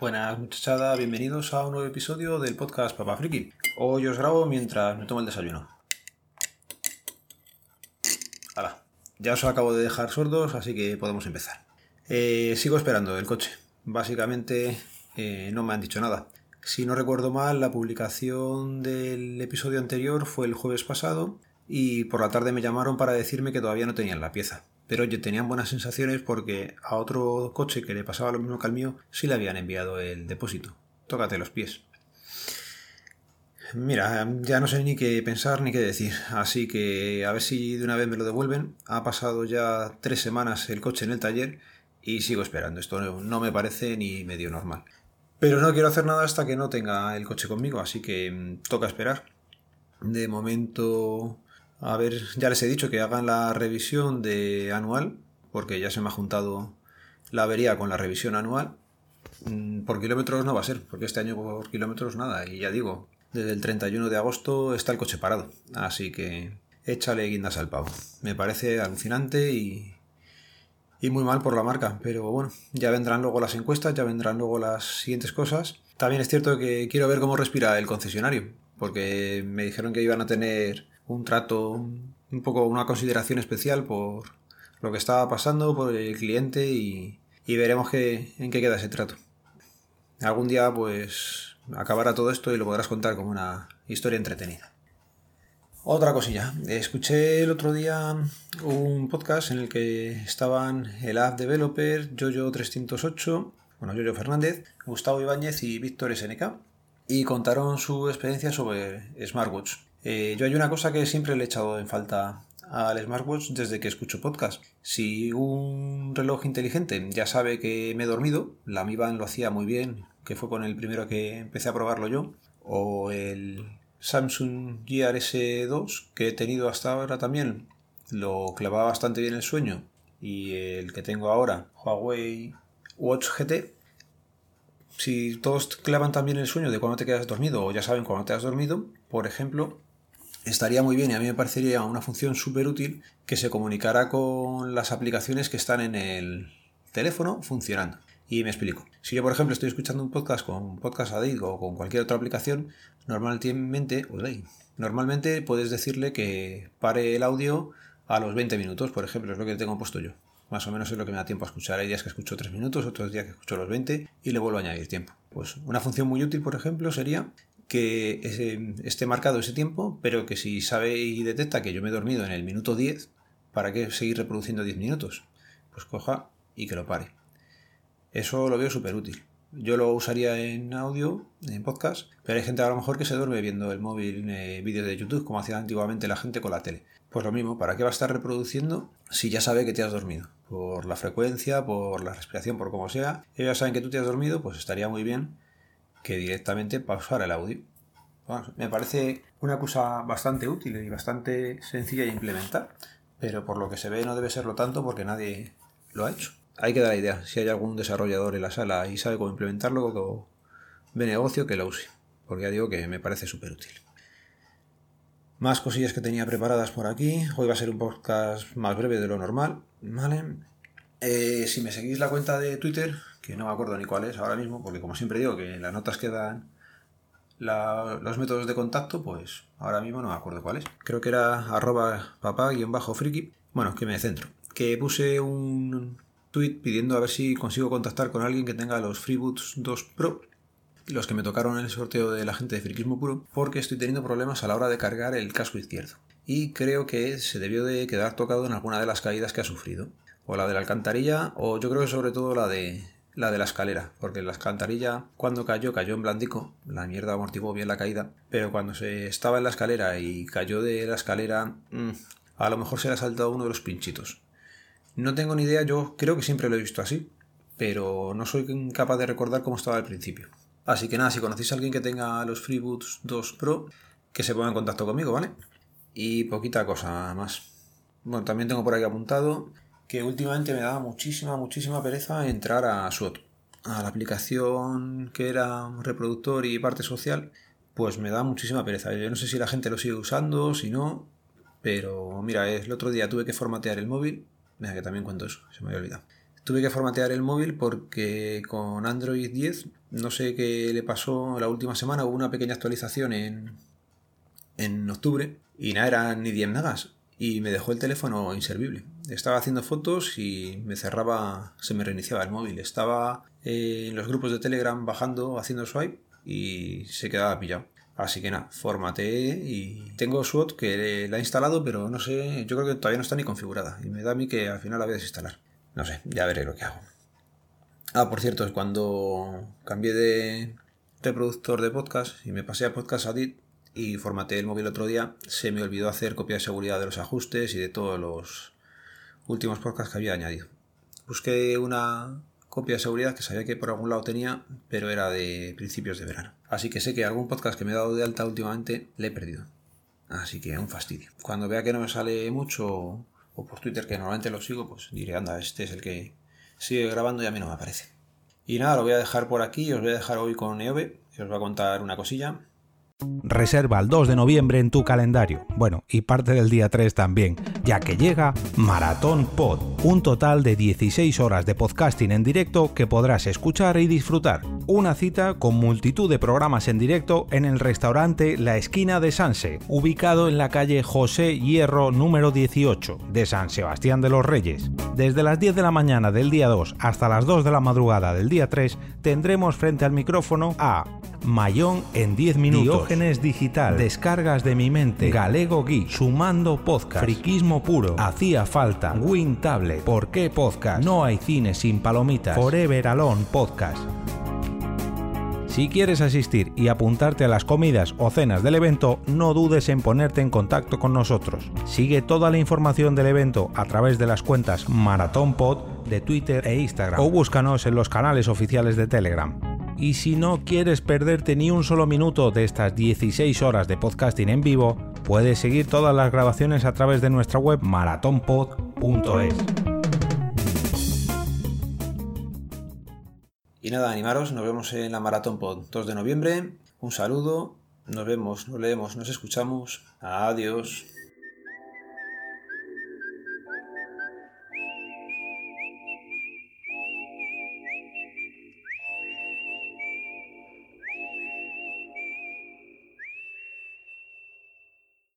Buenas muchachada, bienvenidos a un nuevo episodio del podcast Papá Friki. Hoy os grabo mientras me tomo el desayuno. Hala, ya os acabo de dejar sordos, así que podemos empezar. Eh, sigo esperando el coche. Básicamente eh, no me han dicho nada. Si no recuerdo mal, la publicación del episodio anterior fue el jueves pasado y por la tarde me llamaron para decirme que todavía no tenían la pieza. Pero oye, tenían buenas sensaciones porque a otro coche que le pasaba lo mismo que al mío sí le habían enviado el depósito. Tócate los pies. Mira, ya no sé ni qué pensar ni qué decir, así que a ver si de una vez me lo devuelven. Ha pasado ya tres semanas el coche en el taller y sigo esperando. Esto no me parece ni medio normal. Pero no quiero hacer nada hasta que no tenga el coche conmigo, así que mm, toca esperar. De momento a ver, ya les he dicho que hagan la revisión de anual, porque ya se me ha juntado la avería con la revisión anual. Mm, por kilómetros no va a ser, porque este año por kilómetros nada. Y ya digo, desde el 31 de agosto está el coche parado. Así que échale guindas al pavo. Me parece alucinante y, y muy mal por la marca. Pero bueno, ya vendrán luego las encuestas, ya vendrán luego las siguientes cosas. También es cierto que quiero ver cómo respira el concesionario, porque me dijeron que iban a tener un trato, un poco una consideración especial por lo que estaba pasando, por el cliente y, veremos qué, en qué queda ese trato. Algún día pues acabará todo esto y lo podrás contar como una historia entretenida. Otra cosilla, escuché el otro día un podcast en el que estaban el app developer Jojo308, bueno, Jojo Fernández, Gustavo Ibáñez y Víctor SNK, y contaron su experiencia sobre smartwatch. Eh, yo hay una cosa que siempre le he echado en falta al smartwatch desde que escucho podcast. Si un reloj inteligente ya sabe que me he dormido, la Mi Band lo hacía muy bien, que fue con el primero que empecé a probarlo yo, o el Samsung Gear S2 que he tenido hasta ahora también, lo clavaba bastante bien el sueño, y el que tengo ahora, Huawei Watch GT, si todos clavan también el sueño de cuando te quedas dormido o ya saben cuando te has dormido, por ejemplo, estaría muy bien y a mí me parecería una función súper útil que se comunicara con las aplicaciones que están en el teléfono funcionando. Y me explico. Si yo, por ejemplo, estoy escuchando un podcast con Podcast Addict o con cualquier otra aplicación, normalmente, normalmente puedes decirle que pare el audio a los 20 minutos, por ejemplo, es lo que tengo puesto yo. Más o menos es lo que me da tiempo a escuchar. Hay días que escucho 3 minutos, otros días que escucho los 20 y le vuelvo a añadir tiempo. Pues una función muy útil, por ejemplo, sería que esté marcado ese tiempo, pero que si sabe y detecta que yo me he dormido en el minuto 10, ¿para qué seguir reproduciendo 10 minutos? Pues coja y que lo pare. Eso lo veo súper útil. Yo lo usaría en audio, en podcast, pero hay gente a lo mejor que se duerme viendo el móvil, eh, vídeos de YouTube, como hacía antiguamente la gente con la tele. Pues lo mismo, ¿para qué va a estar reproduciendo si ya sabe que te has dormido? Por la frecuencia, por la respiración, por como sea. Ellos ya saben que tú te has dormido, pues estaría muy bien que directamente pausar el audio. me parece una cosa bastante útil y bastante sencilla de implementar, pero por lo que se ve no debe serlo tanto porque nadie lo ha hecho. Hay que dar la idea, si hay algún desarrollador en la sala y sabe cómo implementarlo, o ve negocio que lo use, porque ya digo que me parece súper útil. Más cosillas que tenía preparadas por aquí. Hoy va a ser un podcast más breve de lo normal, ¿vale? Eh, si me seguís la cuenta de Twitter, que no me acuerdo ni cuál es ahora mismo, porque como siempre digo que las notas quedan los métodos de contacto, pues ahora mismo no me acuerdo cuál es. Creo que era arroba papá-friki. Bueno, que me centro. Que puse un tweet pidiendo a ver si consigo contactar con alguien que tenga los FreeBoots 2 Pro, los que me tocaron en el sorteo de la gente de Friquismo Puro, porque estoy teniendo problemas a la hora de cargar el casco izquierdo. Y creo que se debió de quedar tocado en alguna de las caídas que ha sufrido. O la de la alcantarilla, o yo creo que sobre todo la de la de la escalera, porque la escantarilla cuando cayó cayó en blandico, la mierda amortiguó bien la caída, pero cuando se estaba en la escalera y cayó de la escalera, mm, a lo mejor se le ha saltado uno de los pinchitos. No tengo ni idea, yo creo que siempre lo he visto así, pero no soy capaz de recordar cómo estaba al principio. Así que nada, si conocéis a alguien que tenga los FreeBoots 2 Pro, que se ponga en contacto conmigo, ¿vale? Y poquita cosa más. Bueno, también tengo por ahí apuntado que últimamente me daba muchísima, muchísima pereza entrar a SWOT, a la aplicación que era reproductor y parte social, pues me da muchísima pereza. Yo no sé si la gente lo sigue usando, si no, pero mira, el otro día tuve que formatear el móvil, mira que también cuento eso, se me había olvidado. Tuve que formatear el móvil porque con Android 10 no sé qué le pasó la última semana, hubo una pequeña actualización en, en octubre y nada, eran ni 10 megas y me dejó el teléfono inservible. Estaba haciendo fotos y me cerraba, se me reiniciaba el móvil. Estaba eh, en los grupos de Telegram bajando, haciendo swipe y se quedaba pillado. Así que nada, formateé y tengo SWOT que la he instalado, pero no sé, yo creo que todavía no está ni configurada y me da a mí que al final la voy a desinstalar. No sé, ya veré lo que hago. Ah, por cierto, cuando cambié de reproductor de podcast y me pasé a Podcast Addict y formateé el móvil otro día, se me olvidó hacer copia de seguridad de los ajustes y de todos los últimos podcasts que había añadido. Busqué una copia de seguridad que sabía que por algún lado tenía, pero era de principios de verano. Así que sé que algún podcast que me he dado de alta últimamente le he perdido. Así que un fastidio. Cuando vea que no me sale mucho, o por Twitter que normalmente lo sigo, pues diré, anda, este es el que sigue grabando y a mí no me aparece. Y nada, lo voy a dejar por aquí, os voy a dejar hoy con Eove, que os va a contar una cosilla. Reserva el 2 de noviembre en tu calendario. Bueno, y parte del día 3 también, ya que llega Maratón Pod, un total de 16 horas de podcasting en directo que podrás escuchar y disfrutar. Una cita con multitud de programas en directo en el restaurante La Esquina de Sanse, ubicado en la calle José Hierro número 18 de San Sebastián de los Reyes. Desde las 10 de la mañana del día 2 hasta las 2 de la madrugada del día 3 tendremos frente al micrófono a Mayón en 10 minutos, Diógenes Digital, Descargas de mi mente, Galego Geek, Sumando Podcast, Friquismo Puro, Hacía Falta, Win Tablet, ¿Por qué Podcast? No hay cine sin palomitas, Forever Alone Podcast. Si quieres asistir y apuntarte a las comidas o cenas del evento, no dudes en ponerte en contacto con nosotros. Sigue toda la información del evento a través de las cuentas Maratón Pod de Twitter e Instagram o búscanos en los canales oficiales de Telegram. Y si no quieres perderte ni un solo minuto de estas 16 horas de podcasting en vivo, puedes seguir todas las grabaciones a través de nuestra web maratonpod.es. Y nada, animaros, nos vemos en la Maratón Pod 2 de noviembre. Un saludo, nos vemos, nos leemos, nos escuchamos. Adiós.